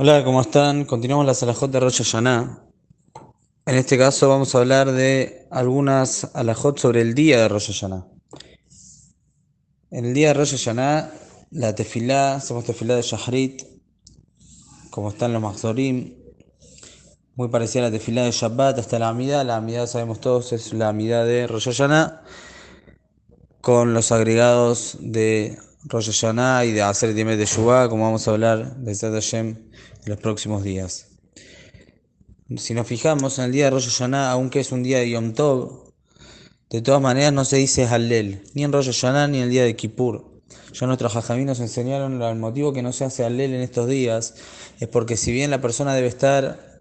Hola, ¿cómo están? Continuamos la Salahot de Rosh. En este caso vamos a hablar de algunas alajot sobre el día de Rosh. En el día de Rosh la tefilá, hacemos tefilá de Shahrit, como están los Mahzorim, muy parecida a la tefilá de Shabbat, hasta la Amidad. La Amidad, sabemos todos, es la Amidad de Rosh con los agregados de Rosh Hashanah y de Hacer Dime de Shuvah, como vamos a hablar de Hashem en los próximos días. Si nos fijamos en el día de Rosh Hashanah, aunque es un día de Yom Tov, de todas maneras no se dice Hallel, ni en Rosh Hashanah ni en el día de Kippur. Ya nuestros jajamí nos enseñaron el motivo que no se hace Hallel en estos días, es porque si bien la persona debe estar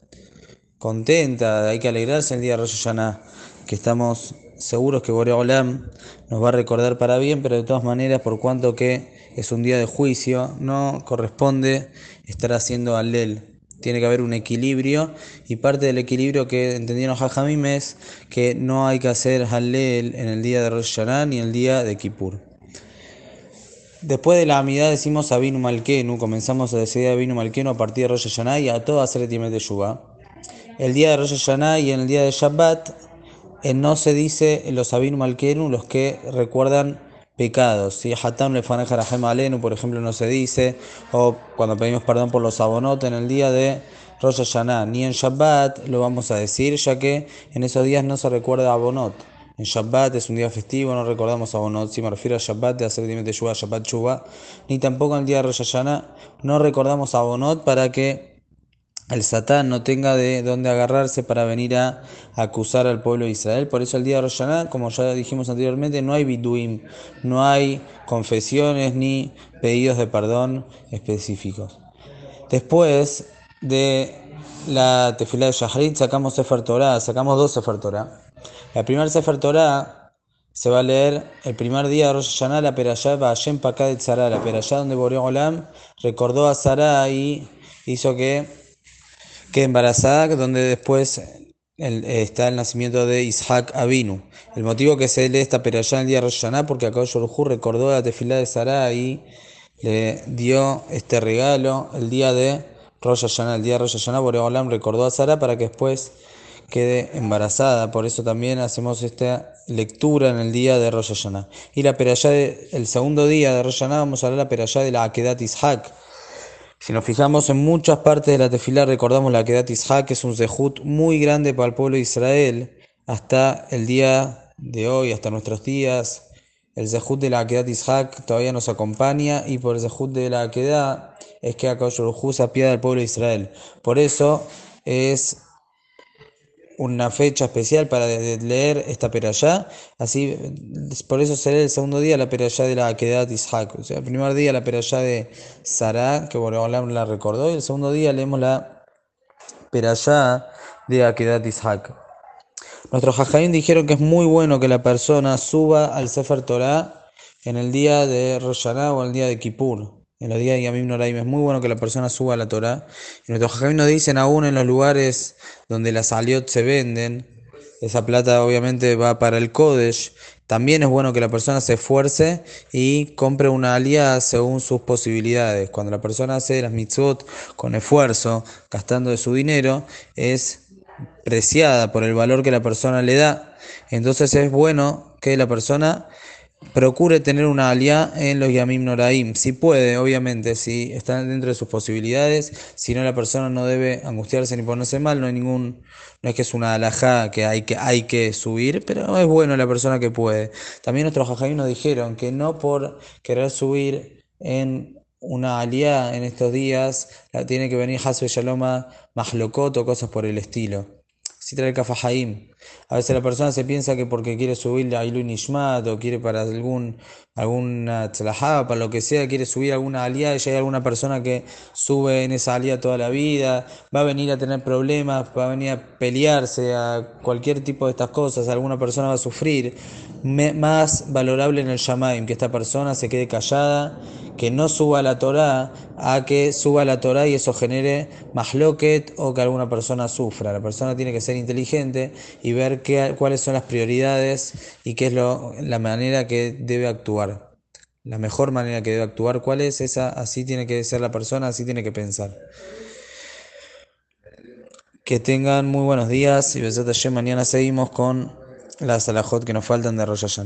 contenta, hay que alegrarse el día de Rosh Hashanah, que estamos seguros que Boreolam nos va a recordar para bien, pero de todas maneras, por cuanto que es un día de juicio, no corresponde estar haciendo alel. Tiene que haber un equilibrio y parte del equilibrio que entendieron Jajamim es que no hay que hacer halel en el día de Rosh Hashanah ni el día de Kippur. Después de la amidad decimos Abinu Malkenu, comenzamos a decir Abinu Malkenu a partir de Rosh Hashanah y a todo hacer el de Yuba. El día de Rosh Hashanah y en el día de Shabbat eh, no se dice los Abinu Malkenu, los que recuerdan pecados. Si Hatam le Alenu, por ejemplo, no se dice, o cuando pedimos perdón por los abonot en el día de Rosh Hashanah, ni en Shabbat lo vamos a decir, ya que en esos días no se recuerda abonot. En Shabbat es un día festivo, no recordamos abonot. Si me refiero a Shabbat, de hacer de Shabbat Shuvah, ni tampoco en el día de Rosh Hashanah no recordamos abonot para que el Satán no tenga de dónde agarrarse para venir a acusar al pueblo de Israel. Por eso el día de Rosh como ya dijimos anteriormente, no hay biduim, no hay confesiones ni pedidos de perdón específicos. Después de la tefilá de Shahrit sacamos Sefer Torah, sacamos dos Sefer Torah. La primera Sefer Torah se va a leer el primer día de Rosh Hashanah, la Perashá Ba'ashem de Tzara, la Perashá donde Boreó Olam recordó a Sara y hizo que que embarazada, donde después está el nacimiento de Ishaq Abinu. El motivo que se lee esta perashá en el día de Rosh porque acá Yorhu recordó la tefilá de Sarah y le dio este regalo el día de Rosh. El día de Rosh Boreolam recordó a Sarah para que después quede embarazada. Por eso también hacemos esta lectura en el día de Rosh. Y la perashá, el segundo día de Rosh vamos a hablar la perashá de la Akedat Ishaq si nos fijamos en muchas partes de la tefilá, recordamos la Kedat Ishaq, que es un zehut muy grande para el pueblo de Israel, hasta el día de hoy, hasta nuestros días. El zehut de la Kedat Ishaq todavía nos acompaña y por el zehut de la Kedat es que acá se apiada del pueblo de Israel. Por eso es una fecha especial para leer esta perashá, así por eso será el segundo día la perashá de la Akedat Ishaq, o sea, el primer día la perashá de Sarah, que Boreolam la recordó, y el segundo día leemos la perashá de Akedat Ishaq. Nuestros jajaín dijeron que es muy bueno que la persona suba al Sefer Torah en el día de Rosh o el día de Kippur en los días de Yamim Noraim. Es muy bueno que la persona suba a la Torah. Y nuestros jajamim nos dicen aún en los lugares donde las aliot se venden, esa plata obviamente va para el Kodesh. También es bueno que la persona se esfuerce y compre una aliada según sus posibilidades. Cuando la persona hace las mitzvot con esfuerzo, gastando de su dinero, es preciada por el valor que la persona le da. Entonces es bueno que la persona procure tener una aliá en los Yamim Noraim. Si puede, obviamente, si está dentro de sus posibilidades, si no la persona no debe angustiarse ni ponerse mal, no hay ningún, no es que es una alajá que hay que, hay que subir, pero es bueno la persona que puede. También nuestros jajamim nos dijeron que no por querer subir en una aliá en estos días, la tiene que venir Hasbe Shaloma, Mahlokot o cosas por el estilo si trae Kafahaim. A veces la persona se piensa que porque quiere subir a Ilun Ishmat o quiere para algún alguna para lo que sea, quiere subir alguna aliada y ya hay alguna persona que sube en esa aliada toda la vida, va a venir a tener problemas, va a venir a pelearse, a cualquier tipo de estas cosas, alguna persona va a sufrir. más valorable en el Shamaim, que esta persona se quede callada que no suba la Torá a que suba la Torá y eso genere más loquet o que alguna persona sufra. La persona tiene que ser inteligente y ver qué, cuáles son las prioridades y qué es lo, la manera que debe actuar. La mejor manera que debe actuar, cuál es esa, así tiene que ser la persona, así tiene que pensar. Que tengan muy buenos días y Besat Hashem, mañana seguimos con las alajot que nos faltan de Rosh.